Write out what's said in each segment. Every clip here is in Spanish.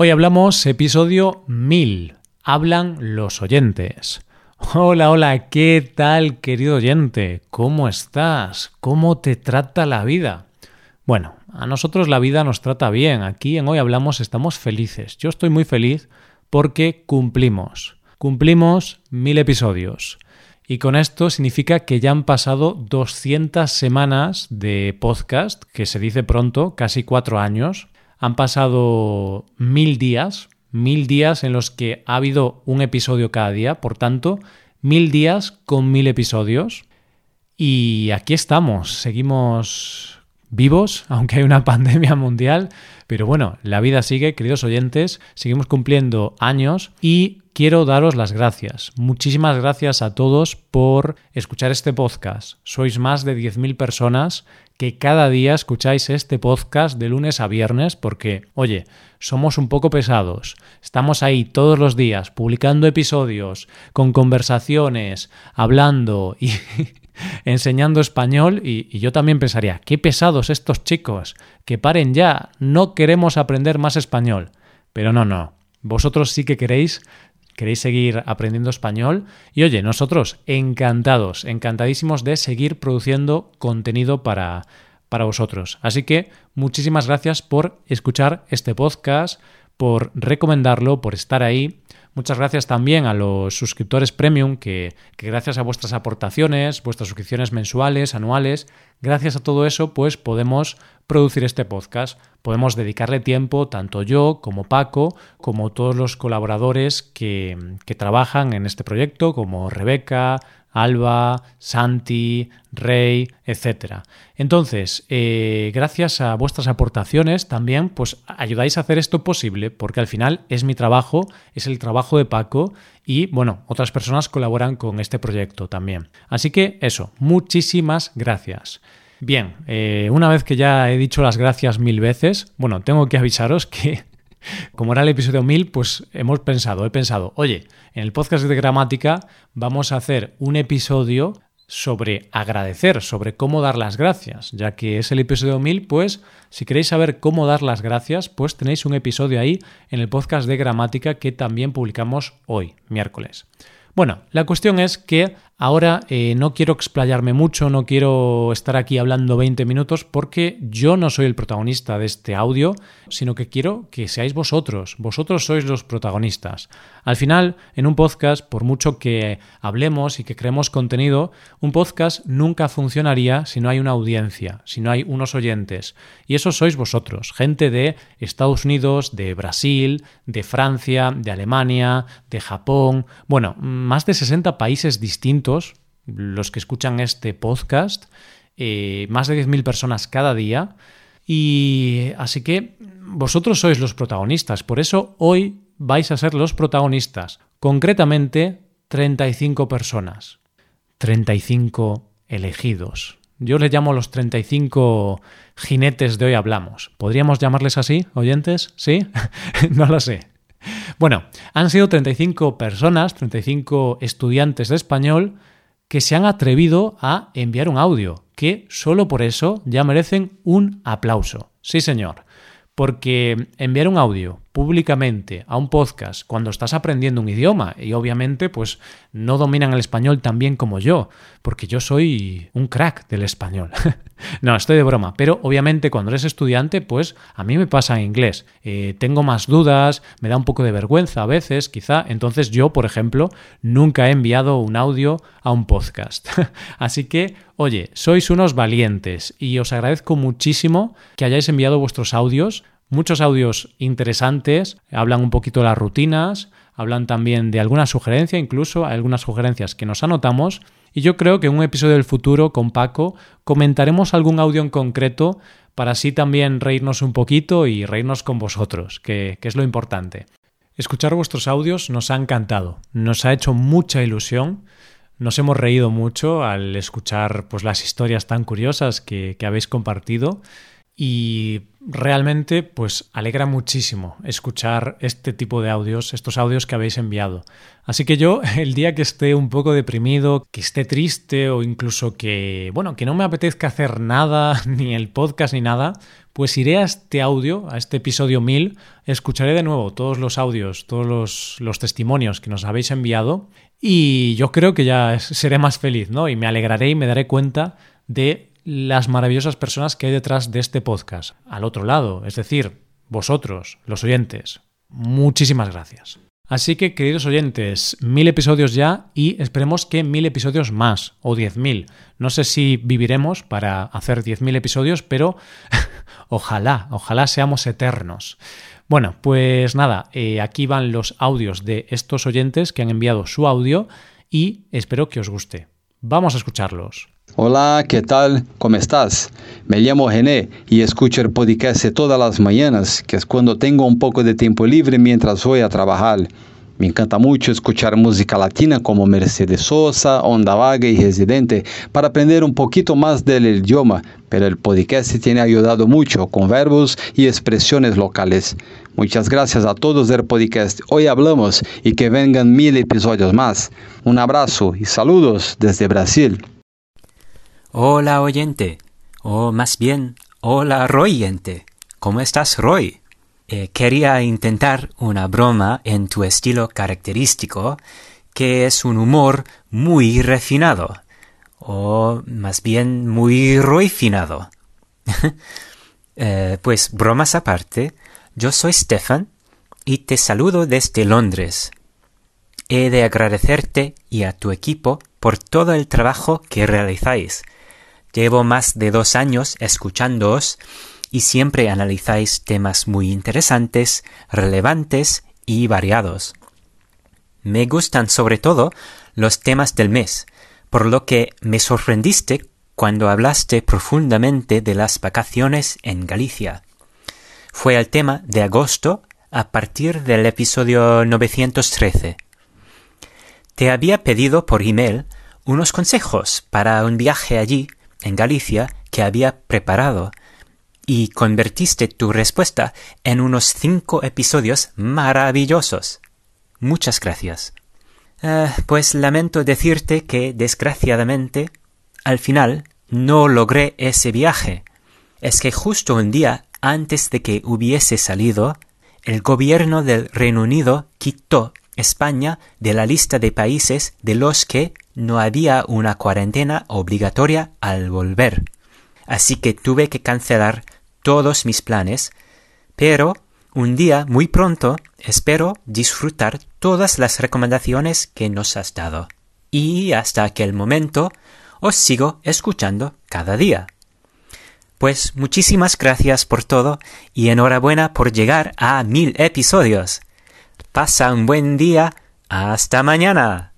Hoy hablamos episodio 1000. Hablan los oyentes. Hola, hola, ¿qué tal querido oyente? ¿Cómo estás? ¿Cómo te trata la vida? Bueno, a nosotros la vida nos trata bien. Aquí en Hoy Hablamos estamos felices. Yo estoy muy feliz porque cumplimos. Cumplimos mil episodios. Y con esto significa que ya han pasado 200 semanas de podcast, que se dice pronto, casi cuatro años. Han pasado mil días, mil días en los que ha habido un episodio cada día, por tanto, mil días con mil episodios. Y aquí estamos, seguimos vivos, aunque hay una pandemia mundial, pero bueno, la vida sigue, queridos oyentes, seguimos cumpliendo años y quiero daros las gracias. Muchísimas gracias a todos por escuchar este podcast. Sois más de 10.000 personas que cada día escucháis este podcast de lunes a viernes porque, oye, somos un poco pesados. Estamos ahí todos los días publicando episodios, con conversaciones, hablando y enseñando español y, y, yo también pensaría, qué pesados estos chicos, que paren ya, no queremos aprender más español. Pero no, no, vosotros sí que queréis queréis seguir aprendiendo español. Y oye, nosotros encantados, encantadísimos de seguir produciendo contenido para, para vosotros. Así que muchísimas gracias por escuchar este podcast, por recomendarlo, por estar ahí. Muchas gracias también a los suscriptores premium que, gracias a vuestras aportaciones, vuestras suscripciones mensuales, anuales, gracias a todo eso, pues podemos producir este podcast. Podemos dedicarle tiempo, tanto yo como Paco, como todos los colaboradores que, que trabajan en este proyecto, como Rebeca, Alba, Santi, Rey, etc. Entonces, eh, gracias a vuestras aportaciones también, pues ayudáis a hacer esto posible, porque al final es mi trabajo, es el trabajo de Paco y, bueno, otras personas colaboran con este proyecto también. Así que eso, muchísimas gracias. Bien, eh, una vez que ya he dicho las gracias mil veces, bueno, tengo que avisaros que como era el episodio 1000, pues hemos pensado, he pensado, oye, en el podcast de gramática vamos a hacer un episodio sobre agradecer, sobre cómo dar las gracias, ya que es el episodio 1000, pues si queréis saber cómo dar las gracias, pues tenéis un episodio ahí en el podcast de gramática que también publicamos hoy, miércoles. Bueno, la cuestión es que ahora eh, no quiero explayarme mucho, no quiero estar aquí hablando 20 minutos porque yo no soy el protagonista de este audio, sino que quiero que seáis vosotros, vosotros sois los protagonistas. Al final, en un podcast, por mucho que hablemos y que creemos contenido, un podcast nunca funcionaría si no hay una audiencia, si no hay unos oyentes. Y eso sois vosotros, gente de Estados Unidos, de Brasil, de Francia, de Alemania, de Japón, bueno, más de 60 países distintos los que escuchan este podcast, eh, más de 10.000 personas cada día. Y así que vosotros sois los protagonistas, por eso hoy vais a ser los protagonistas, concretamente 35 personas, 35 elegidos. Yo les llamo los 35 jinetes de hoy hablamos. ¿Podríamos llamarles así, oyentes? ¿Sí? no lo sé. Bueno, han sido 35 personas, 35 estudiantes de español que se han atrevido a enviar un audio, que solo por eso ya merecen un aplauso. Sí, señor. Porque enviar un audio públicamente a un podcast cuando estás aprendiendo un idioma y obviamente pues no dominan el español tan bien como yo, porque yo soy un crack del español. no, estoy de broma, pero obviamente cuando eres estudiante pues a mí me pasa en inglés. Eh, tengo más dudas, me da un poco de vergüenza a veces quizá, entonces yo por ejemplo nunca he enviado un audio a un podcast. Así que Oye, sois unos valientes y os agradezco muchísimo que hayáis enviado vuestros audios, muchos audios interesantes, hablan un poquito de las rutinas, hablan también de alguna sugerencia, incluso algunas sugerencias que nos anotamos. Y yo creo que en un episodio del futuro con Paco comentaremos algún audio en concreto para así también reírnos un poquito y reírnos con vosotros, que, que es lo importante. Escuchar vuestros audios nos ha encantado, nos ha hecho mucha ilusión nos hemos reído mucho al escuchar pues, las historias tan curiosas que habéis compartido. Y realmente pues alegra muchísimo escuchar este tipo de audios, estos audios que habéis enviado. Así que yo el día que esté un poco deprimido, que esté triste o incluso que, bueno, que no me apetezca hacer nada, ni el podcast ni nada, pues iré a este audio, a este episodio 1000, escucharé de nuevo todos los audios, todos los, los testimonios que nos habéis enviado y yo creo que ya seré más feliz, ¿no? Y me alegraré y me daré cuenta de las maravillosas personas que hay detrás de este podcast, al otro lado, es decir, vosotros, los oyentes. Muchísimas gracias. Así que, queridos oyentes, mil episodios ya y esperemos que mil episodios más, o diez mil. No sé si viviremos para hacer diez mil episodios, pero ojalá, ojalá seamos eternos. Bueno, pues nada, eh, aquí van los audios de estos oyentes que han enviado su audio y espero que os guste. Vamos a escucharlos. Hola, ¿qué tal? ¿Cómo estás? Me llamo René y escucho el podcast todas las mañanas, que es cuando tengo un poco de tiempo libre mientras voy a trabajar. Me encanta mucho escuchar música latina como Mercedes Sosa, Onda Vaga y Residente para aprender un poquito más del idioma, pero el podcast tiene ayudado mucho con verbos y expresiones locales. Muchas gracias a todos del podcast. Hoy hablamos y que vengan mil episodios más. Un abrazo y saludos desde Brasil. Hola oyente, o más bien, hola Royente. ¿Cómo estás, Roy? Eh, quería intentar una broma en tu estilo característico, que es un humor muy refinado, o más bien muy roifinado. eh, pues bromas aparte, yo soy Stefan y te saludo desde Londres. He de agradecerte y a tu equipo por todo el trabajo que realizáis Llevo más de dos años escuchándoos y siempre analizáis temas muy interesantes, relevantes y variados. Me gustan sobre todo los temas del mes, por lo que me sorprendiste cuando hablaste profundamente de las vacaciones en Galicia. Fue el tema de agosto a partir del episodio 913. Te había pedido por email unos consejos para un viaje allí en Galicia que había preparado y convertiste tu respuesta en unos cinco episodios maravillosos. Muchas gracias. Ah, pues lamento decirte que, desgraciadamente, al final no logré ese viaje. Es que justo un día antes de que hubiese salido, el gobierno del Reino Unido quitó España de la lista de países de los que no había una cuarentena obligatoria al volver. Así que tuve que cancelar todos mis planes, pero un día muy pronto espero disfrutar todas las recomendaciones que nos has dado. Y hasta aquel momento os sigo escuchando cada día. Pues muchísimas gracias por todo y enhorabuena por llegar a mil episodios. Pasa un buen día. Hasta mañana.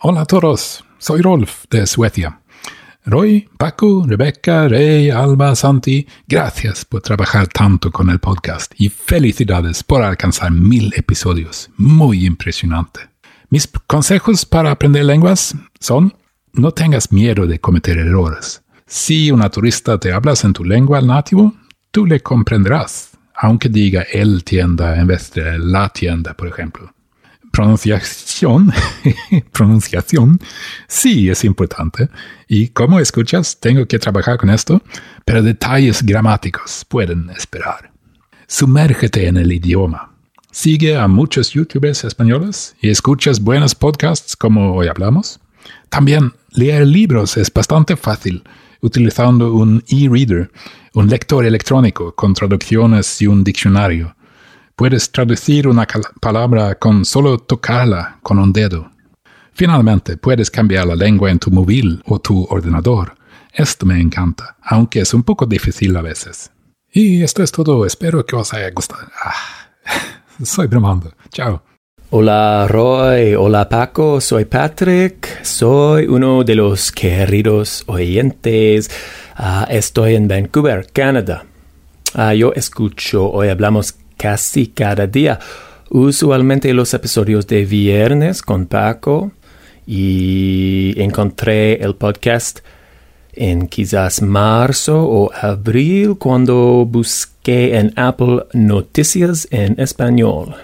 Hola a todos, soy Rolf de Suecia. Roy, Paco, Rebecca, Rey, Alba, Santi, gracias por trabajar tanto con el podcast y felicidades por alcanzar mil episodios. Muy impresionante. Mis consejos para aprender lenguas son, no tengas miedo de cometer errores. Si una turista te hablas en tu lengua nativo, tú le comprenderás aunque diga el tienda en vez de la tienda, por ejemplo. Pronunciación, pronunciación, sí es importante. Y como escuchas, tengo que trabajar con esto, pero detalles gramáticos pueden esperar. Sumérgete en el idioma. Sigue a muchos youtubers españoles y escuchas buenos podcasts como hoy hablamos. También leer libros es bastante fácil utilizando un e-reader, un lector electrónico con traducciones y un diccionario. Puedes traducir una palabra con solo tocarla con un dedo. Finalmente, puedes cambiar la lengua en tu móvil o tu ordenador. Esto me encanta, aunque es un poco difícil a veces. Y esto es todo. Espero que os haya gustado. Ah, soy bromando. Chao. Hola Roy, hola Paco, soy Patrick, soy uno de los queridos oyentes. Ah, estoy en Vancouver, Canadá. Ah, yo escucho, hoy hablamos casi cada día, usualmente los episodios de viernes con Paco y encontré el podcast en quizás marzo o abril cuando busqué en Apple Noticias en español.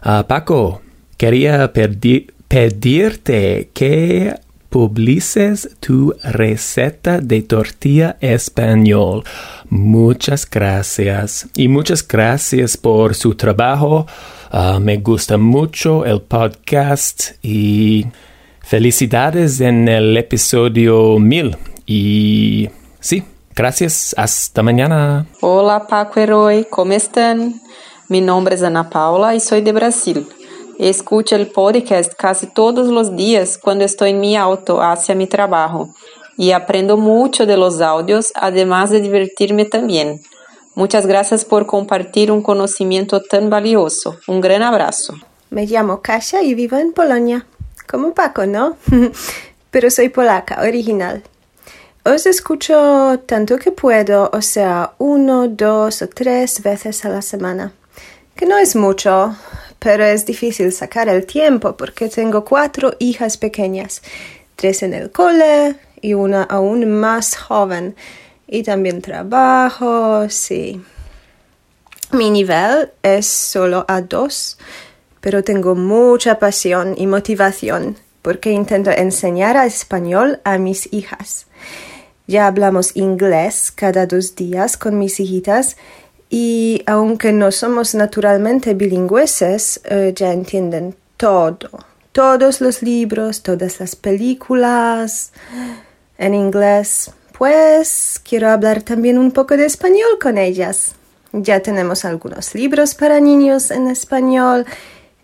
Ah, Paco, quería pedirte que publices tu receta de tortilla español. Muchas gracias y muchas gracias por su trabajo. Ah, me gusta mucho el podcast y felicidades en el episodio 1000. Y sí, gracias. Hasta mañana. Hola Paco Herói, ¿cómo están? Mi nombre es Ana Paula y soy de Brasil. Escucho el podcast casi todos los días cuando estoy en mi auto hacia mi trabajo y aprendo mucho de los audios, además de divertirme también. Muchas gracias por compartir un conocimiento tan valioso. Un gran abrazo. Me llamo Kasia y vivo en Polonia. Como Paco, ¿no? Pero soy polaca, original. Os escucho tanto que puedo, o sea, uno, dos o tres veces a la semana. Que no es mucho, pero es difícil sacar el tiempo porque tengo cuatro hijas pequeñas, tres en el cole y una aún más joven. Y también trabajo, sí. Mi nivel es solo a dos, pero tengo mucha pasión y motivación porque intento enseñar español a mis hijas. Ya hablamos inglés cada dos días con mis hijitas y aunque no somos naturalmente bilingües, eh, ya entienden todo, todos los libros, todas las películas en inglés. Pues quiero hablar también un poco de español con ellas. Ya tenemos algunos libros para niños en español,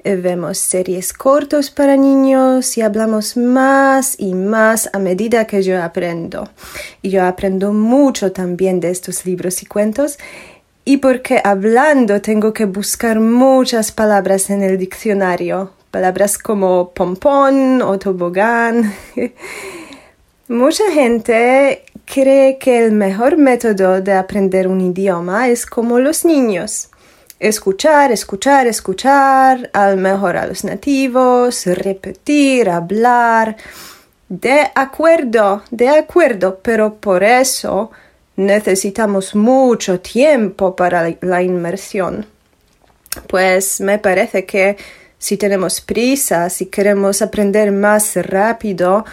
eh, vemos series cortos para niños y hablamos más y más a medida que yo aprendo. Y yo aprendo mucho también de estos libros y cuentos y porque hablando tengo que buscar muchas palabras en el diccionario, palabras como pompón o tobogán. Mucha gente cree que el mejor método de aprender un idioma es como los niños. Escuchar, escuchar, escuchar, al mejor a los nativos, repetir, hablar. De acuerdo, de acuerdo, pero por eso necesitamos mucho tiempo para la inmersión. Pues me parece que si tenemos prisa, si queremos aprender más rápido,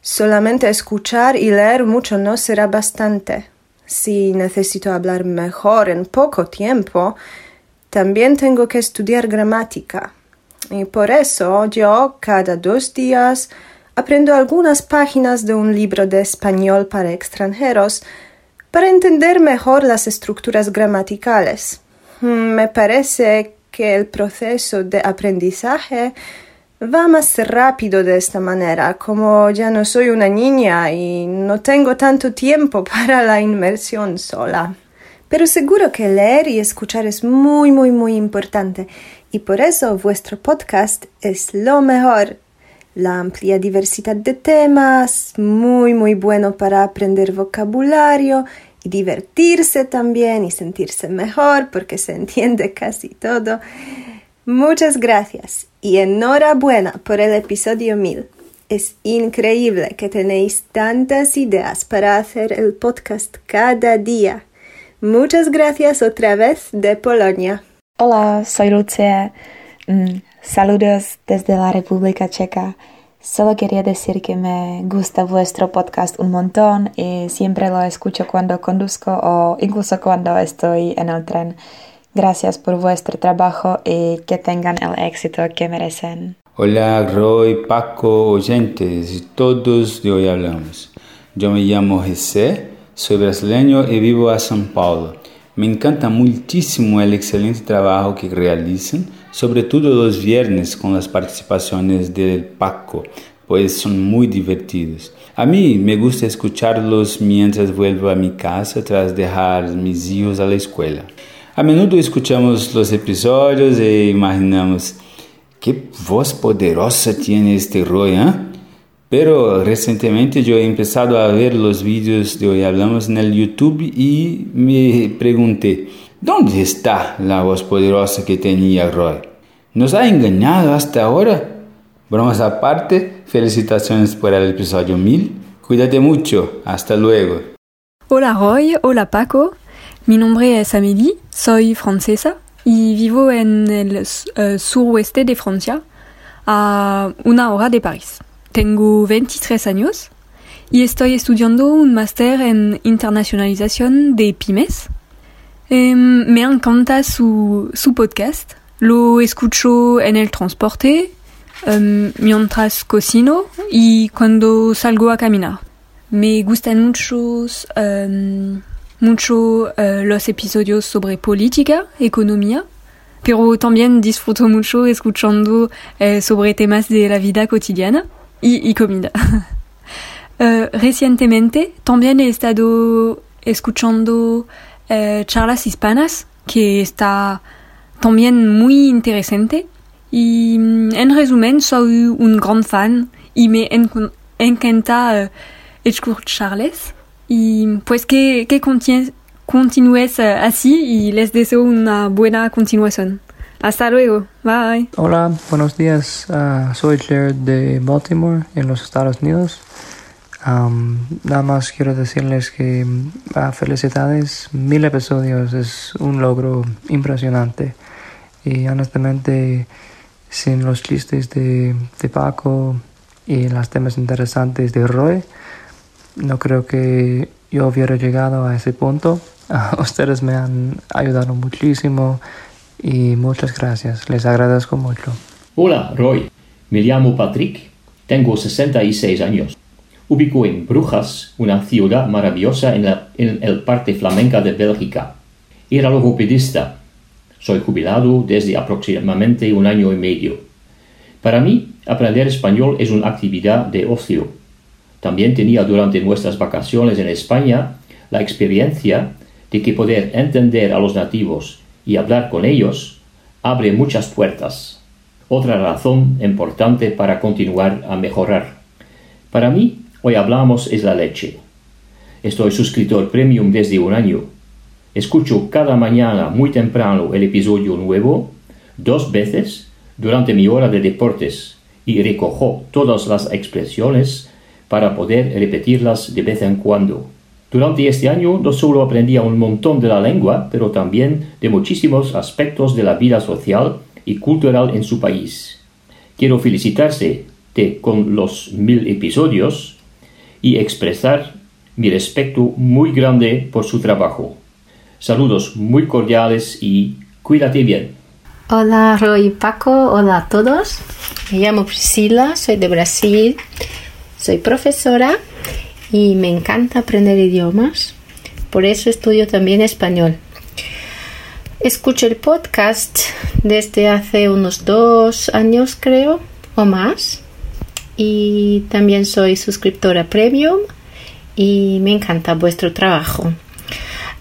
solamente escuchar y leer mucho no será bastante. Si necesito hablar mejor en poco tiempo, también tengo que estudiar gramática. Y por eso yo cada dos días aprendo algunas páginas de un libro de español para extranjeros para entender mejor las estructuras gramaticales. Mm, me parece que el proceso de aprendizaje va más rápido de esta manera, como ya no soy una niña y no tengo tanto tiempo para la inmersión sola. Pero seguro que leer y escuchar es muy, muy, muy importante y por eso vuestro podcast es lo mejor. La amplia diversidad de temas, muy, muy bueno para aprender vocabulario y divertirse también y sentirse mejor porque se entiende casi todo. Muchas gracias y enhorabuena por el episodio 1000. Es increíble que tenéis tantas ideas para hacer el podcast cada día. Muchas gracias otra vez de Polonia. Hola, soy Lucia. Saludos desde la República Checa. Solo quería decir que me gusta vuestro podcast un montón y siempre lo escucho cuando conduzco o incluso cuando estoy en el tren. Gracias por vuestro trabajo y que tengan el éxito que merecen. Hola Roy, Paco, oyentes y todos de hoy hablamos. Yo me llamo José, soy brasileño y vivo a São Paulo. Me encanta muchísimo el excelente trabajo que realizan, sobre todo los viernes con las participaciones del Paco, pues son muy divertidos. A mí me gusta escucharlos mientras vuelvo a mi casa tras dejar mis hijos a la escuela. A menudo escuchamos los episodios e imaginamos qué voz poderosa tiene este Roy, ¿eh? Pero recientemente yo he empezado a ver los vídeos de hoy hablamos en YouTube y me pregunté, ¿dónde está la voz poderosa que tenía Roy? ¿Nos ha engañado hasta ahora? Bromas aparte, felicitaciones por el episodio 1000. Cuídate mucho. Hasta luego. Hola Roy, hola Paco. Mi nombre es Amélie, soy francesa y vivo en el uh, suroeste de Francia, a una hora de París. Tengo 23 años y estoy estudiando un máster en internacionalización de pymes. Eh, me encanta su, su, podcast, lo escucho en el transporte, mientras cocino y cuando salgo a caminar. Me gustan muchos, mucho uh, los episodios sobre política, economía, pero también disfruto mucho escuchando uh, sobre temas de la vida cotidiana y, comida. uh, recientemente también he estado escuchando charlas hispanas, que está también muy interesante. Y en resumen, soy un gran fan y me en encanta escucharles. Y pues que, que continúes así y les deseo una buena continuación. Hasta luego. Bye. Hola, buenos días. Uh, soy Jared de Baltimore, en los Estados Unidos. Um, nada más quiero decirles que uh, felicidades. Mil episodios es un logro impresionante. Y honestamente, sin los chistes de, de Paco y los temas interesantes de Roy, no creo que yo hubiera llegado a ese punto. Uh, ustedes me han ayudado muchísimo y muchas gracias. Les agradezco mucho. Hola, Roy. Me llamo Patrick. Tengo 66 años. Ubico en Brujas, una ciudad maravillosa en, la, en el parte flamenca de Bélgica. Era logopedista. Soy jubilado desde aproximadamente un año y medio. Para mí, aprender español es una actividad de ocio. También tenía durante nuestras vacaciones en España la experiencia de que poder entender a los nativos y hablar con ellos abre muchas puertas. Otra razón importante para continuar a mejorar. Para mí, hoy hablamos es la leche. Estoy suscriptor premium desde un año. Escucho cada mañana muy temprano el episodio nuevo, dos veces, durante mi hora de deportes, y recojo todas las expresiones para poder repetirlas de vez en cuando. Durante este año no solo aprendí un montón de la lengua, pero también de muchísimos aspectos de la vida social y cultural en su país. Quiero felicitarse de, con los mil episodios y expresar mi respeto muy grande por su trabajo. Saludos muy cordiales y cuídate bien. Hola Roy Paco, hola a todos. Me llamo Priscila, soy de Brasil, soy profesora y me encanta aprender idiomas. Por eso estudio también español. Escucho el podcast desde hace unos dos años creo o más y también soy suscriptora premium y me encanta vuestro trabajo.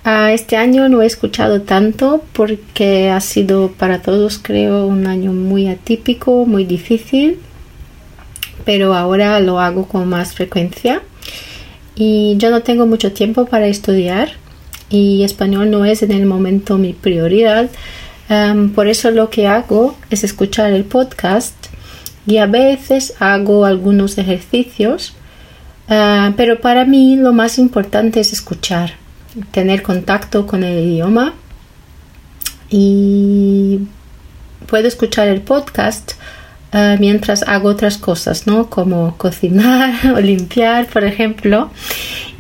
Uh, este año no he escuchado tanto porque ha sido para todos creo un año muy atípico, muy difícil, pero ahora lo hago con más frecuencia y yo no tengo mucho tiempo para estudiar y español no es en el momento mi prioridad. Um, por eso lo que hago es escuchar el podcast y a veces hago algunos ejercicios, uh, pero para mí lo más importante es escuchar, tener contacto con el idioma y puedo escuchar el podcast uh, mientras hago otras cosas, ¿no? Como cocinar o limpiar, por ejemplo.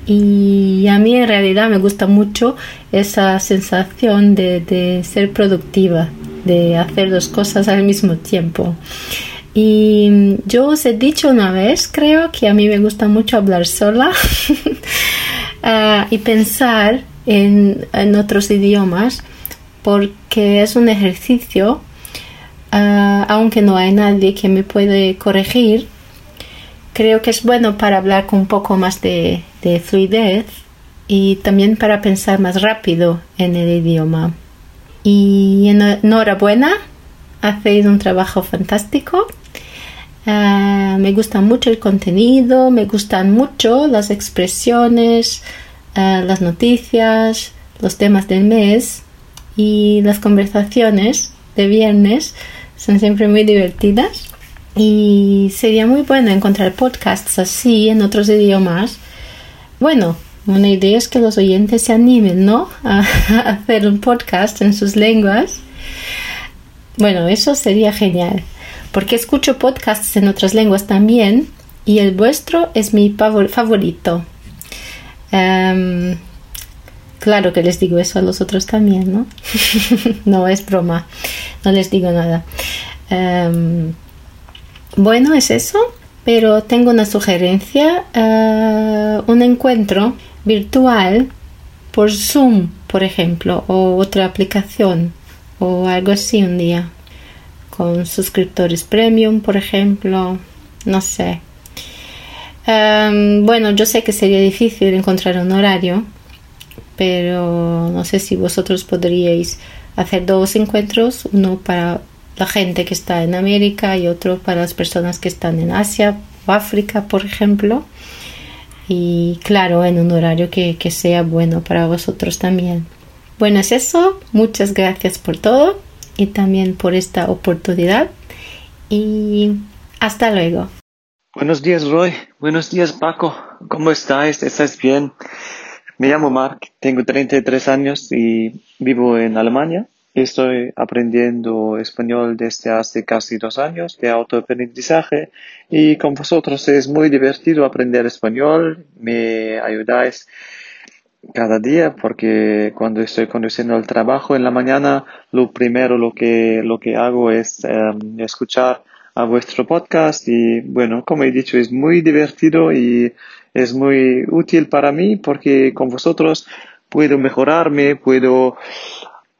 Y a mí en realidad me gusta mucho esa sensación de ser productiva, de hacer dos cosas al mismo tiempo. Y yo os he dicho una vez, creo que a mí me gusta mucho hablar sola uh, y pensar en, en, otros idiomas porque es un ejercicio, uh, aunque no hay nadie que me puede corregir, creo que es bueno para hablar con un poco más de, de fluidez y también para pensar más rápido en el idioma. Y enhorabuena, hacéis un trabajo fantástico Uh, me gusta mucho el contenido, me gustan mucho las expresiones, uh, las noticias, los temas del mes y las conversaciones de viernes son siempre muy divertidas. Y sería muy bueno encontrar podcasts así en otros idiomas. Bueno, una idea es que los oyentes se animen, ¿no? A, hacer un podcast en sus lenguas. Bueno, eso sería genial. Porque escucho podcasts en otras lenguas también y el vuestro es mi favorito. Em, claro que les digo eso a los otros también, ¿no? no es broma, no les digo nada. Em, bueno, es eso, pero tengo una sugerencia, eh, un encuentro virtual por Zoom, por ejemplo, o otra aplicación, o algo así un día, con suscriptores premium, por ejemplo, no sé. Em, bueno, yo sé que sería difícil encontrar un horario, pero no sé si vosotros podríais hacer dos encuentros, uno para la gente que está en América y otro para las personas que están en Asia o África, por ejemplo. Y claro, en un horario que, que sea bueno para vosotros también. Bueno, es eso. Muchas gracias por todo y también por esta oportunidad. Y hasta luego. Buenos días, Roy. Buenos días, Paco. ¿Cómo estás? ¿Estás bien? Me llamo Mark, tengo 33 años y vivo en Alemania. Estoy aprendiendo español desde hace casi dos años de autoaprendizaje y con vosotros es muy divertido aprender español. Me ayudáis cada día porque cuando estoy conduciendo el trabajo en la mañana, lo primero lo que, lo que hago es em, escuchar a vuestro podcast y bueno, como he dicho, es muy divertido y es muy útil para mí porque con vosotros puedo mejorarme, puedo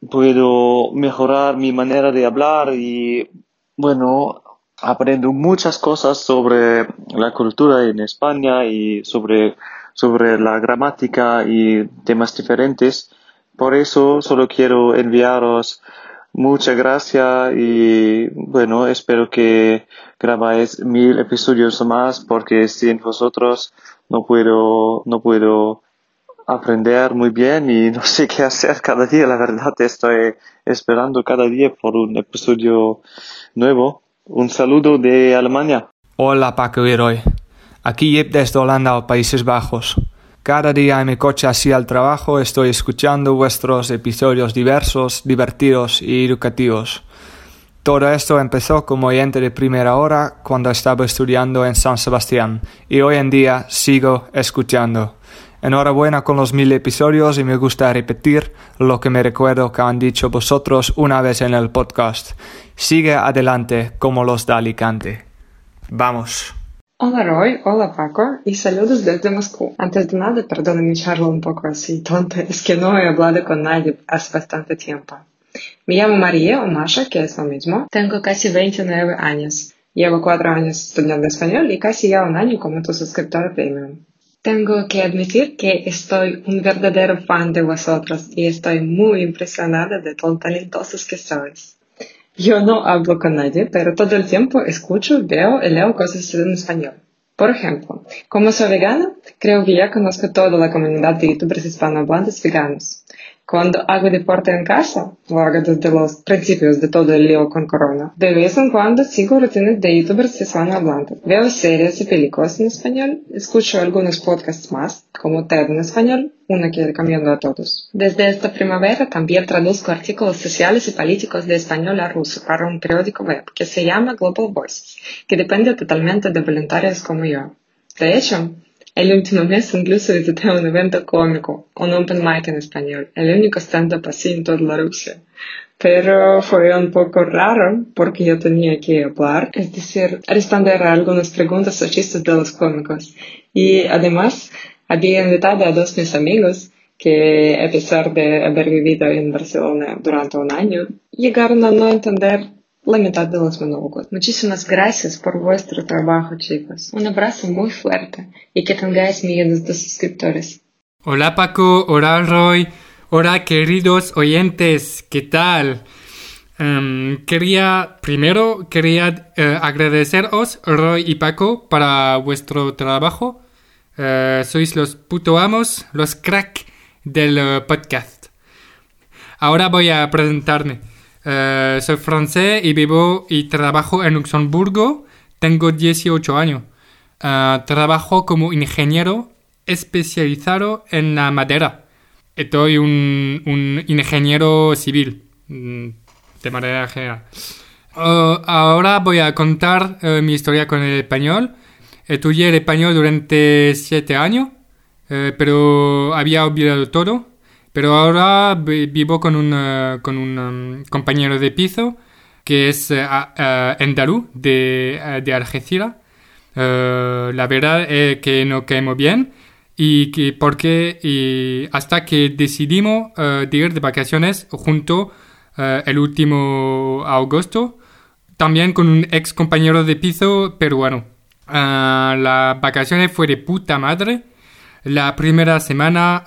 puedo mejorar mi manera de hablar y bueno, aprendo muchas cosas sobre la cultura en España y sobre, sobre la gramática y temas diferentes. Por eso solo quiero enviaros muchas gracias y bueno, espero que grabáis mil episodios más porque sin vosotros no puedo, no puedo aprender muy bien y no sé qué hacer cada día. La verdad, estoy esperando cada día por un episodio nuevo. Un saludo de Alemania. Hola Paco y Roy. Aquí desde Holanda o Países Bajos. Cada día en mi coche hacia el trabajo estoy escuchando vuestros episodios diversos, divertidos y educativos. Todo esto empezó como oyente de primera hora cuando estaba estudiando en San Sebastián y hoy en día sigo escuchando. Enhorabuena con los mil episodios y me gusta repetir lo que me recuerdo que han dicho vosotros una vez en el podcast. Sigue adelante como los de Alicante. Vamos. Hola Roy, hola Paco y saludos desde Moscú. Antes de nada, perdona mi charla un poco así tonta, es que no he hablado con nadie hace bastante tiempo. Me llamo María o Masha, que es lo mismo. Tengo casi 29 años. Llevo cuatro años estudiando español y casi ya un año como tu suscriptor premium. Tengo que admitir que estoy un verdadero fan de vosotros y estoy muy impresionada de lo talentosos que sois. Yo no hablo con nadie, pero todo el tiempo escucho, veo y leo cosas en español. Por ejemplo, como soy vegana, creo que ya conozco toda la comunidad de youtubers hispanohablantes veganos. Cuando hago deporte en casa, lo hago desde los principios de todo el lío con corona. De vez en cuando sigo rutinas de youtubers hispanohablantes. Veo series y películas en español, escucho algunos podcasts más, como TED en español, una que recomiendo a todos. Desde esta primavera también traduzco artículos sociales y políticos de español a ruso para un periódico web que se llama Global Voices, que depende totalmente de voluntarios como yo. De hecho, el último mes incluso visité un evento cómico, un open mic en español, el único stand-up así en toda la Rusia. Pero fue un poco raro porque yo tenía que hablar, es decir, responder a algunas preguntas o de los cómicos. Y además había invitado a dos mis amigos que a pesar de haber vivido en Barcelona durante un año, llegaron a no entender la mitad de los monólogos. Muchísimas gracias por vuestro trabajo, chicos. Un abrazo muy fuerte y que tengáis millones de suscriptores. Hola Paco, hola Roy, hola queridos oyentes, ¿qué tal? Em, quería, primero quería eh, agradeceros, Roy y Paco, para vuestro trabajo. Eh, sois los puto amos, los crack del eh, podcast. Ahora voy a presentarme. Eh, soy francés y vivo y trabajo en Luxemburgo. tengo 18 años. Ah, trabajo como ingeniero especializado en la madera. Soy un, ingeniero civil, mm, de manera general. Ah, ahora voy a contar eh, mi historia con el español. Estudié el español durante siete años, eh, pero había olvidado todo. Pero ahora vi- vivo con un, eh, con un um, compañero de piso que es eh, eh, andaluz de, de Algeciras. La verdad es que no caemos bien y que porque y hasta que decidimos eh, de ir de vacaciones junto eh, el último agosto también con un ex compañero de piso peruano. Ah, las vacaciones fue de puta madre. La primera semana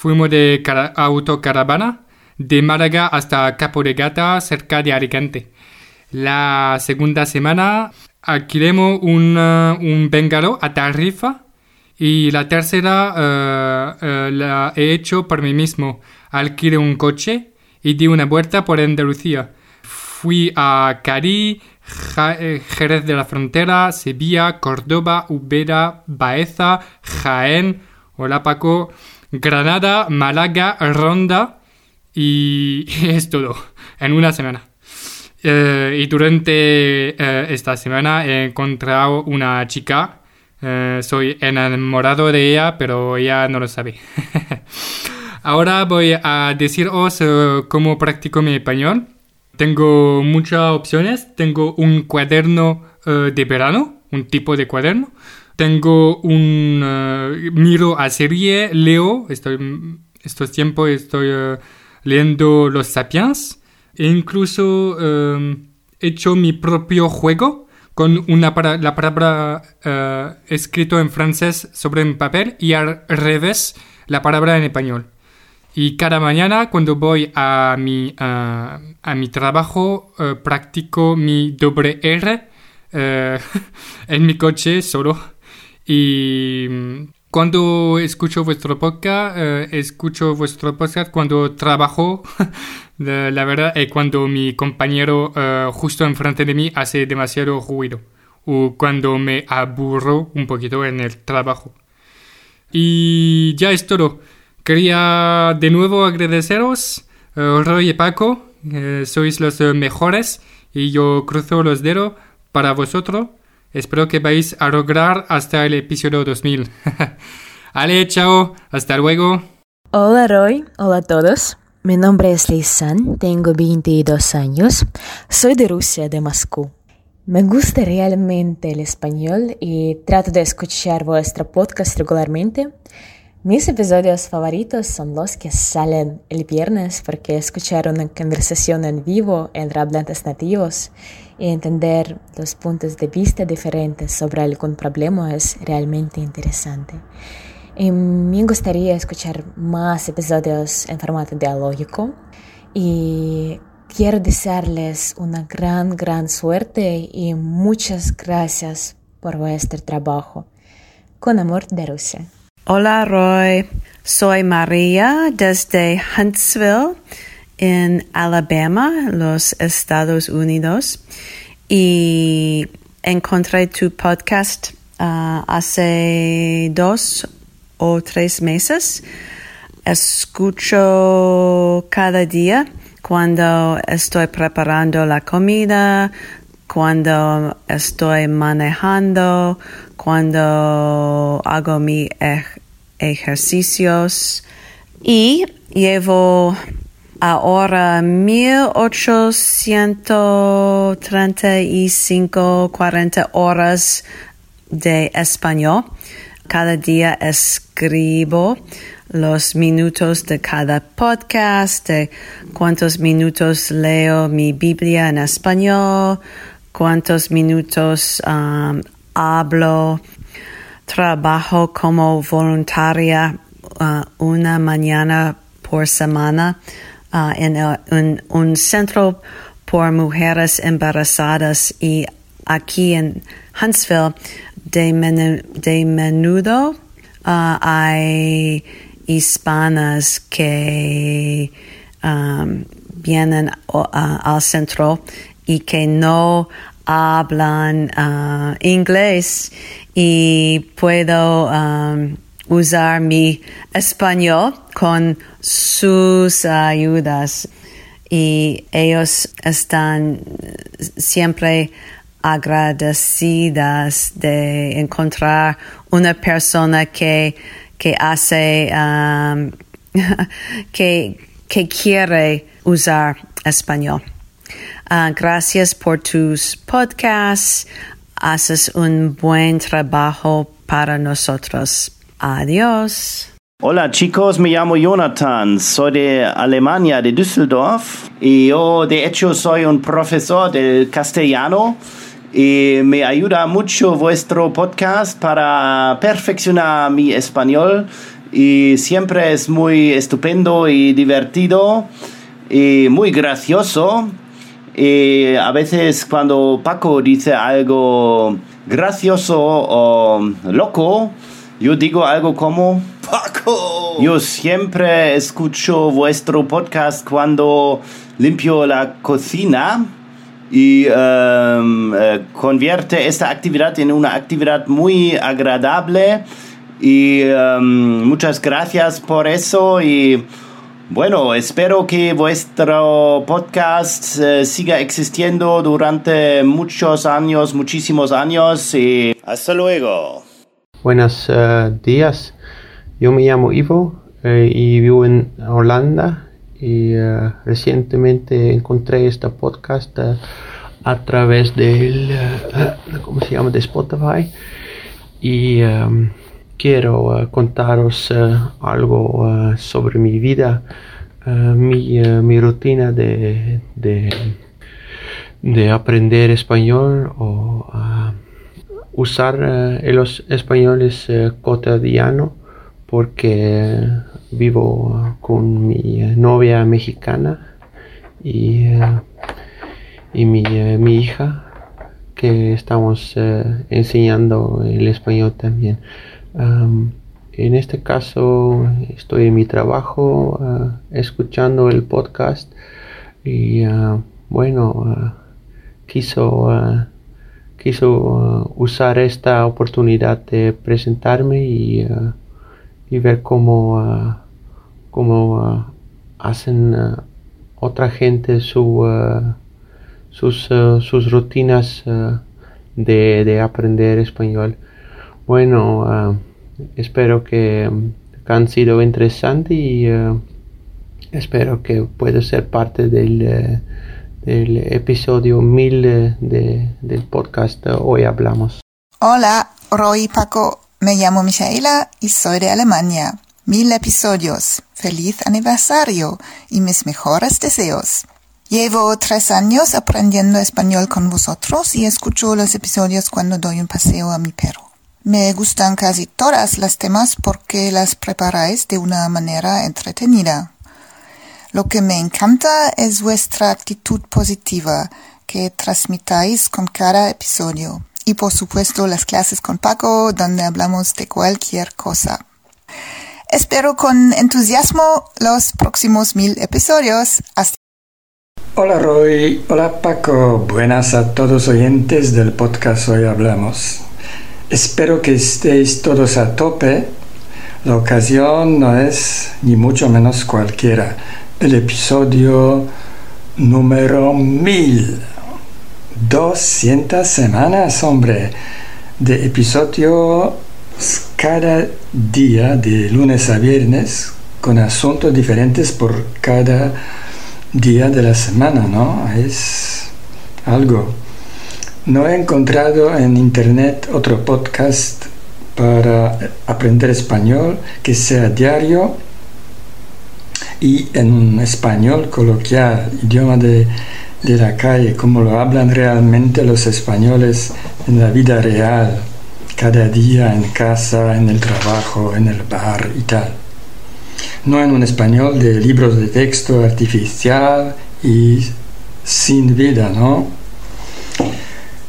fuimos de cara- autocaravana de Málaga hasta Capo de Gata, cerca de Alicante. La segunda semana alquilemos un, un bengalo a Tarifa y la tercera eh, eh, la he hecho por mí mismo. Alquilé un coche y di una vuelta por Andalucía. Fui a Cari, eh, Jerez de la Frontera, Sevilla, Córdoba, Ubera, Baeza, Jaén, hola Paco, Granada, Málaga, Ronda y es todo en una semana. Eh, y durante eh, esta semana he encontrado una chica. eh, soy enamorado de ella, pero ella no lo sabe. Ahora voy a deciros cómo practico mi español. Tengo muchas opciones. Tengo un cuaderno de verano, un tipo de cuaderno. Tengo un... eh, miro a serie, leo. Estoy, estos tiempos estoy eh, leyendo Los Sapiens. E incluso eh, he hecho mi propio juego con una la palabra eh, escrito en francés sobre un papel y al revés la palabra en español. Y cada mañana cuando voy a mi, a, mi trabajo practico mi doble R en mi coche solo. Y mm, cuando escucho vuestro podcast, eh, escucho vuestro podcast cuando trabajo, la, verdad, es cuando mi compañero eh, justo enfrente de mí hace demasiado ruido. O cuando me aburro un poquito en el trabajo. Y ya es todo. Quería de nuevo agradeceros, eh, Roy y Paco. eh, sois los eh, mejores y yo cruzo los dedos para vosotros. Espero que vais a lograr hasta el episodio 2000. Ale, chao. Hasta luego. Hola Roy, hola a todos. Mi nombre es Leisan, tengo 22 años, soy de Rusia, de Moscú. Me gusta realmente el español y trato de escuchar vuestro podcast regularmente. Mis episodios favoritos son los que salen el viernes porque escuchar una conversación en vivo entre hablantes nativos y entender los puntos de vista diferentes sobre algún problema es realmente interesante. Y me gustaría escuchar más episodios en formato dialógico y quiero desearles una gran, gran suerte y muchas gracias por vuestro trabajo. Con amor de Rusia. Hola Roy, soy María desde Huntsville en Alabama, los Estados Unidos, y encontré tu podcast ah, hace dos o tres meses. Escucho cada día cuando estoy preparando la comida, cuando estoy manejando, cuando hago mis ej- ejercicios y llevo ahora 1835, 40 horas de español. Cada día escribo los minutos de cada podcast, de cuántos minutos leo mi Biblia en español, cuántos minutos um, hablo, trabajo como voluntaria uh, una mañana por semana uh, en el- un, un centro por mujeres embarazadas. Y aquí en Huntsville de, menu- de menudo uh, hay hispanas que um, vienen a- al centro y que no hablan ah, inglés. Y puedo um, usar mi español con sus ayudas y ellos están siempre agradecidas de encontrar una persona que, que hace, um, que, que quiere usar español. Ah, gracias por tus podcasts. Haces un buen trabajo para nosotros. Adiós. Hola chicos, me llamo Jonathan, soy de Alemania, de Düsseldorf, y yo de hecho soy un profesor del castellano y me ayuda mucho vuestro podcast para perfeccionar mi español y siempre es muy estupendo y divertido y muy gracioso. Y a veces cuando Paco dice algo gracioso o loco, yo digo algo como Paco. Yo siempre escucho vuestro podcast cuando limpio la cocina y um, eh, convierte esta actividad en una actividad muy agradable y um, muchas gracias por eso y bueno, espero que vuestro podcast eh, siga existiendo durante muchos años, muchísimos años y hasta luego. Buenos eh, días, yo me llamo Ivo y vivo en Holanda y uh, recientemente encontré este podcast a través del ¿cómo se llama? de Spotify y um, quiero contaros algo sobre mi vida mi, mi, rutina de, de, de, aprender español o usar los españoles cotidiano porque vivo con mi novia mexicana y, eh, y mi, eh, mi, hija que estamos eh, enseñando el español también. en este caso estoy en mi trabajo escuchando el podcast y bueno, quiso, quiso usar esta oportunidad de presentarme y y ver cómo, ah, cómo hacen otra gente su, sus, sus rutinas de, de, aprender español. Bueno, espero que, han sido interesantes y espero que pueda ser parte del, del episodio 1000 de, del podcast Hoy Hablamos. Hola, Roy Paco. Me llamo Michaela y soy de Alemania. Mil episodios. Feliz aniversario y mis mejores deseos. Llevo tres años aprendiendo español con vosotros y escucho los episodios cuando doy un paseo a mi perro. Me gustan casi todas las temas porque las preparáis de una manera entretenida. Lo que me encanta es vuestra actitud positiva que transmitáis con cada episodio y por supuesto las clases con Paco donde hablamos de cualquier cosa. Espero con entusiasmo los próximos mil episodios. Hasta Hola Roy, hola Paco, buenas a todos oyentes del podcast Hoy Hablamos. Espero que estéis todos a tope. La ocasión no es ni mucho menos cualquiera. El episodio número mil. 200 semanas, hombre, de episodio cada día, de lunes a viernes, con asuntos diferentes por cada día de la semana, ¿no? Es algo. No he encontrado en internet otro podcast para aprender español que sea diario y en español coloquial, idioma de de la calle, como lo hablan realmente los españoles en la vida real, cada día en casa, en el trabajo, en el bar y tal. No en un español de libros de texto artificial y sin vida, ¿no?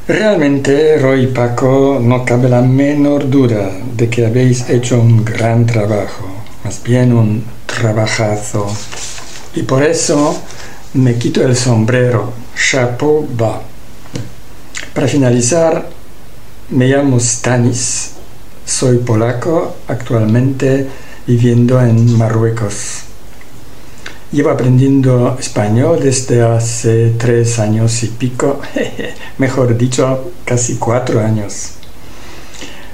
Realmente, Roy y Paco, no cabe la menor duda de que habéis hecho un gran trabajo, más bien un trabajazo. Y por eso me quito el sombrero, chapeau bas. Para finalizar, me llamo Stanis, soy polaco, actualmente viviendo en Marruecos. Llevo aprendiendo español desde hace tres años y pico, mejor dicho, casi cuatro años.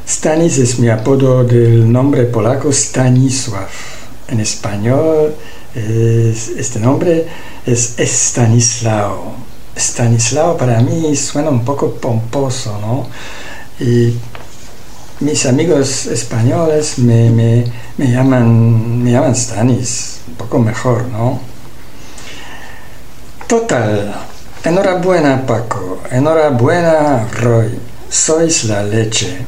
Stanis es mi apodo del nombre polaco Stanisław. En español este nombre es Stanislao. Stanislao para mí suena un poco pomposo, ¿no? Y mis amigos españoles me, me, me, llaman, me llaman Stanis, un poco mejor, ¿no? Total, enhorabuena Paco, enhorabuena Roy, sois la leche.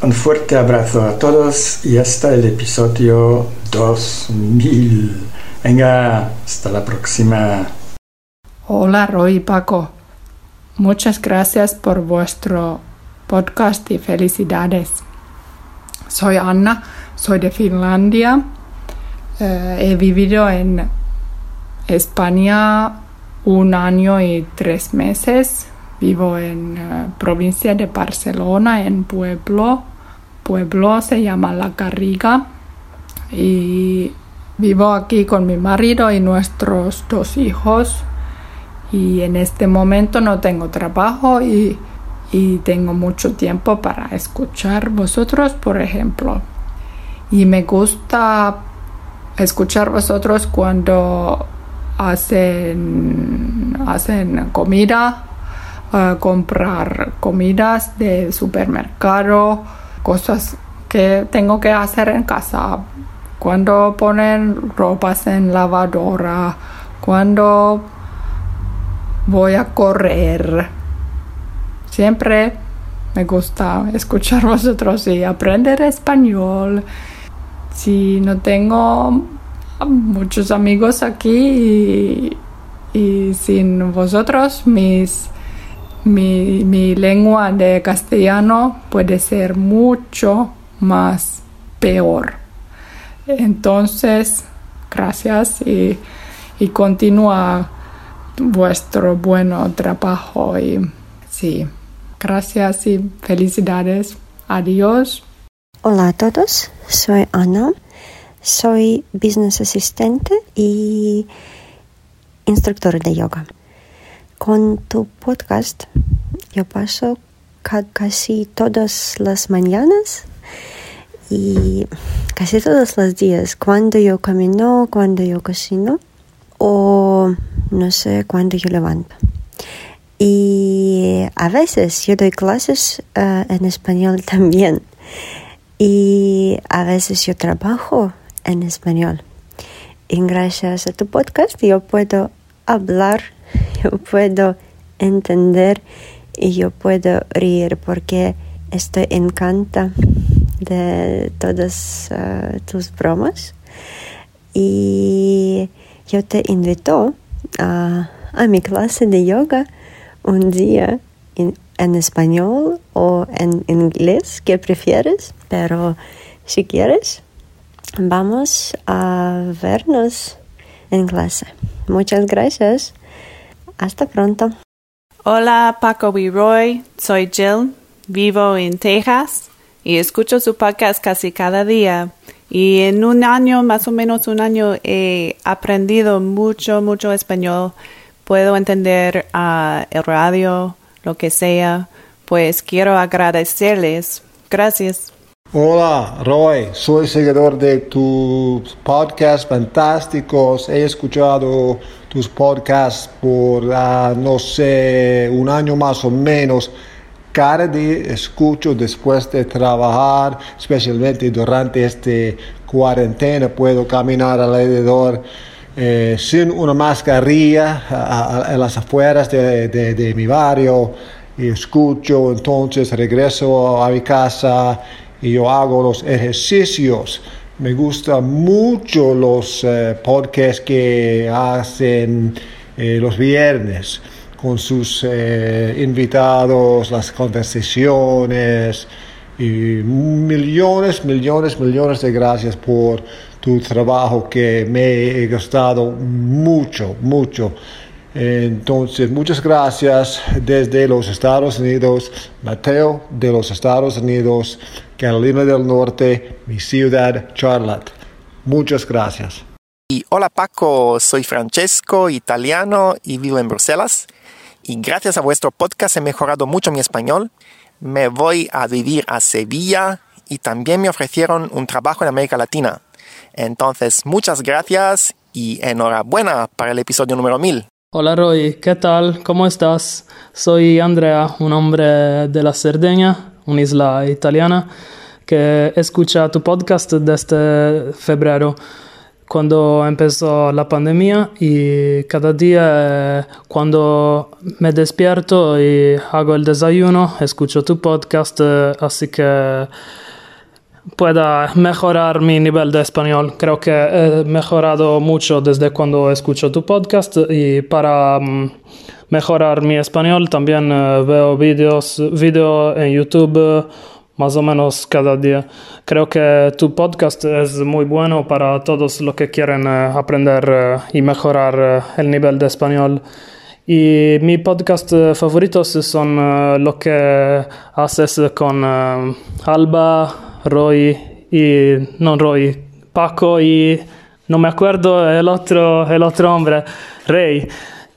Un fuerte abrazo a todos y hasta el episodio 2000. Venga, hasta la próxima. Hola Roy y Paco. Muchas gracias por vuestro podcast y felicidades. Soy Anna, soy de Finlandia. Eh, he vivido en España un año y tres meses. Vivo en eh, provincia de Barcelona, en Pueblo. Pueblo se llama La Garriga. Y vivo aquí con mi marido y nuestros dos hijos. Y en este momento no tengo trabajo y y tengo mucho tiempo para escuchar vosotros, por ejemplo. Y me gusta escuchar vosotros cuando hacen, hacen comida, comprar comidas de supermercado, cosas que tengo que hacer en casa. Cuando ponen ropas en lavadora, cuando voy a correr Siempre me gusta escuchar vosotros y aprender español. Si no tengo muchos amigos aquí y, sin vosotros mis, mi, lengua de castellano puede ser mucho más peor. Entonces, gracias y, y continúa vuestro buen trabajo y sí. Gracias y felicidades. Adiós. Hola a todos, soy Ana, soy business asistente y instructor de yoga. Con tu podcast yo paso casi todas las mañanas y casi todos los días cuando yo camino, cuando yo cocino o no sé, cuando yo levanto. Y a veces yo doy clases uh, en español también. Y a veces yo trabajo en español. Y gracias a tu podcast yo puedo hablar, yo puedo entender y yo puedo reír porque estoy encanta de todas uh, tus bromas. Y yo te invito a, mi clase de yoga un día en, español o en inglés, ¿qué prefieres? Pero si quieres, vamos a vernos en clase. Muchas gracias. Hasta pronto. Hola Paco Roy, soy Jill, vivo en Texas y escucho su podcast casi cada día. Y en un año, más o menos un año, he aprendido mucho, mucho español puedo entender uh, el radio, lo que sea, pues quiero agradecerles. Gracias. Hola, Roy, soy seguidor de tus podcasts fantásticos. He escuchado tus podcasts por, uh, no sé, un año más o menos. Cada día escucho después de trabajar, especialmente durante esta cuarentena, puedo caminar alrededor eh, sin una mascarilla en las afueras de, mi barrio y escucho, entonces regreso a mi casa y yo hago los ejercicios. Me gustan mucho los eh, podcasts que hacen eh, los viernes con sus invitados, las conversaciones y millones, millones, millones de gracias por tu trabajo que me he gustado mucho, mucho. Entonces, muchas gracias desde los Estados Unidos, Mateo de los Estados Unidos, Carolina del Norte, mi ciudad, Charlotte. Muchas gracias. Y hola Paco, soy Francesco, italiano y vivo en Bruselas. Y gracias a vuestro podcast he mejorado mucho mi español. Me voy a vivir a Sevilla y también me ofrecieron un trabajo en América Latina. Entonces, muchas gracias y enhorabuena para el episodio número 1000. Hola Roy, ¿qué tal? ¿Cómo estás? Soy Andrea, un hombre de la Cerdeña, una isla italiana, que escucha tu podcast desde febrero, cuando empezó la pandemia y cada día cuando me despierto y hago el desayuno, escucho tu podcast, así que pueda mejorar mi nivel de español. Creo que he mejorado mucho desde cuando escucho tu podcast y para mm, mejorar mi español también eh, veo vídeos video en YouTube más o menos cada día. Creo que tu podcast es muy bueno para todos los que quieren eh, aprender eh, y mejorar el nivel de español. Y mi podcast favoritos son los que haces con Alba, Roy y no Roy, Paco y no me acuerdo el otro, el otro hombre, Rey.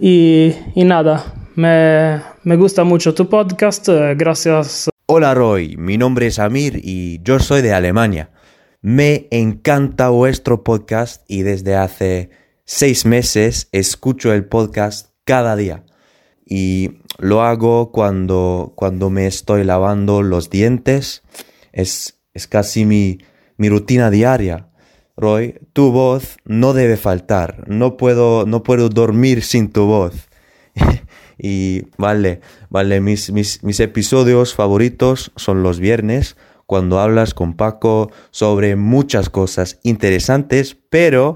Y, nada, me, me gusta mucho tu podcast, gracias. Hola Roy, mi nombre es Amir y yo soy de Alemania. Me encanta vuestro podcast y desde hace seis meses escucho el podcast cada día. Y lo hago cuando, cuando me estoy lavando los dientes. Es, es casi mi, mi rutina diaria. Roy, tu voz no debe faltar. No puedo, no puedo dormir sin tu voz. y vale, vale, mis, mis, mis episodios favoritos son los viernes, cuando hablas con Paco sobre muchas cosas interesantes, pero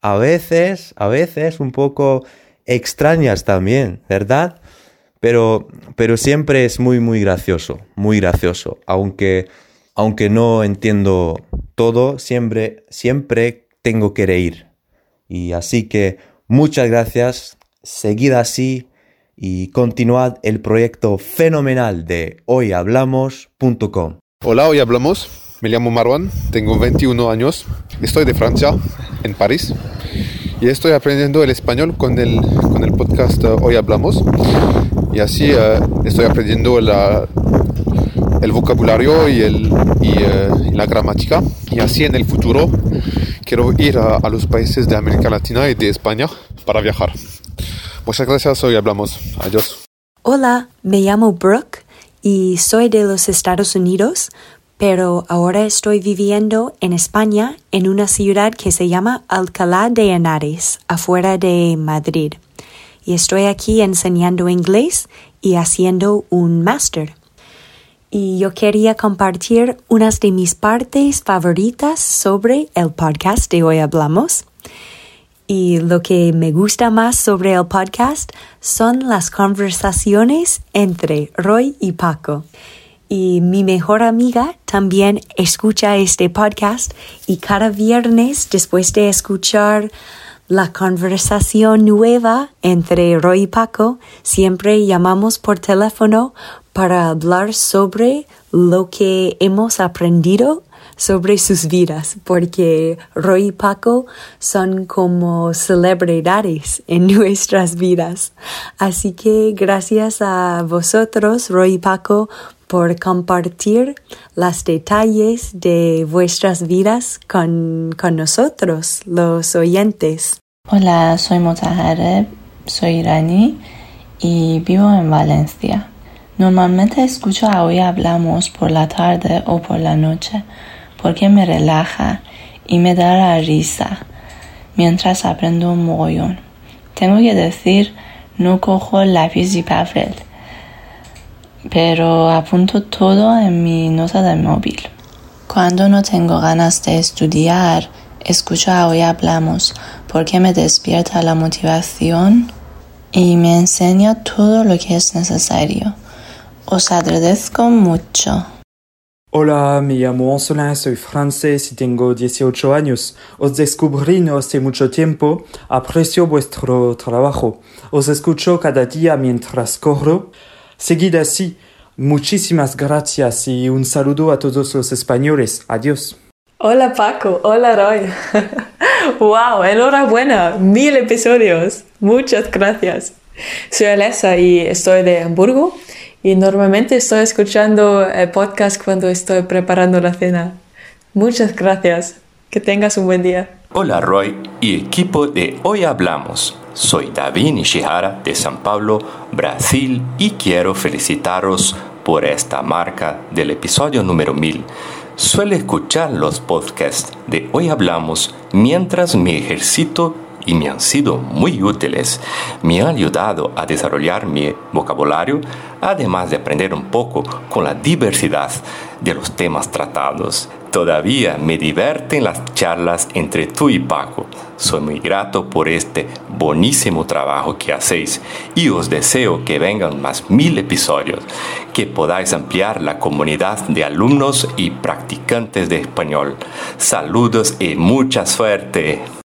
a veces, a veces un poco extrañas también, ¿verdad? Pero, pero siempre es muy, muy gracioso, muy gracioso, aunque aunque no entiendo todo, siempre, siempre tengo que reír. Y así que muchas gracias, seguid así y continuad el proyecto fenomenal de hoyhablamos.com. Hola, hoy hablamos. Me llamo Marwan, tengo 21 años, estoy de Francia, en París, y estoy aprendiendo el español con el, con el podcast Hoy Hablamos. Y así eh, estoy aprendiendo la, el vocabulario y, el, eh, y, la gramática. Y así en el futuro quiero ir a, a, los países de América Latina y de España para viajar. Muchas gracias, hoy hablamos. Adiós. Hola, me llamo Brooke y soy de los Estados Unidos, pero ahora estoy viviendo en España en una ciudad que se llama Alcalá de Henares, afuera de Madrid. Y estoy aquí enseñando inglés y haciendo un máster y yo quería compartir unas de mis partes favoritas sobre el podcast de hoy hablamos. Y lo que me gusta más sobre el podcast son las conversaciones entre Roy y Paco. Y mi mejor amiga también escucha este podcast y cada viernes después de escuchar la conversación nueva entre Roy y Paco, siempre llamamos por teléfono para hablar sobre lo que hemos aprendido sobre sus vidas, porque Roy y Paco son como celebridades en nuestras vidas. Así que gracias a vosotros, Roy y Paco, por compartir los detalles de vuestras vidas con, con nosotros, los oyentes. Hola, soy Motahareb, soy iraní y vivo en Valencia. Normalmente escucho a Hoy Hablamos por la tarde o por la noche porque me relaja y me da la risa mientras aprendo un mogollón. Tengo que decir, no cojo lápiz y papel, pero apunto todo en mi nota de móvil. Cuando no tengo ganas de estudiar, escucho a Hoy Hablamos porque me despierta la motivación y me enseña todo lo que es necesario. Os agradezco mucho. Hola, me llamo Anselin, soy francés y tengo 18 años. Os descubrí no hace mucho tiempo. Aprecio vuestro trabajo. Os escucho cada día mientras corro. Seguid así. Muchísimas gracias y un saludo a todos los españoles. Adiós. Hola Paco, hola Roy. wow, enhorabuena, mil episodios. Muchas gracias. Soy Alessa y estoy de Hamburgo y normalmente estoy escuchando el podcast cuando estoy preparando la cena. Muchas gracias. Que tengas un buen día. Hola Roy y equipo de Hoy Hablamos. Soy David Nishihara de San Pablo, Brasil y quiero felicitaros por esta marca del episodio número 1000. Suele escuchar los podcasts de Hoy Hablamos mientras me ejercito y me han sido muy útiles. Me han ayudado a desarrollar mi vocabulario, además de aprender un poco con la diversidad de los temas tratados. Todavía me divierten las charlas entre tú y Paco. Soy muy grato por este buenísimo trabajo que hacéis y os deseo que vengan más mil episodios, que podáis ampliar la comunidad de alumnos y practicantes de español. Saludos y mucha suerte.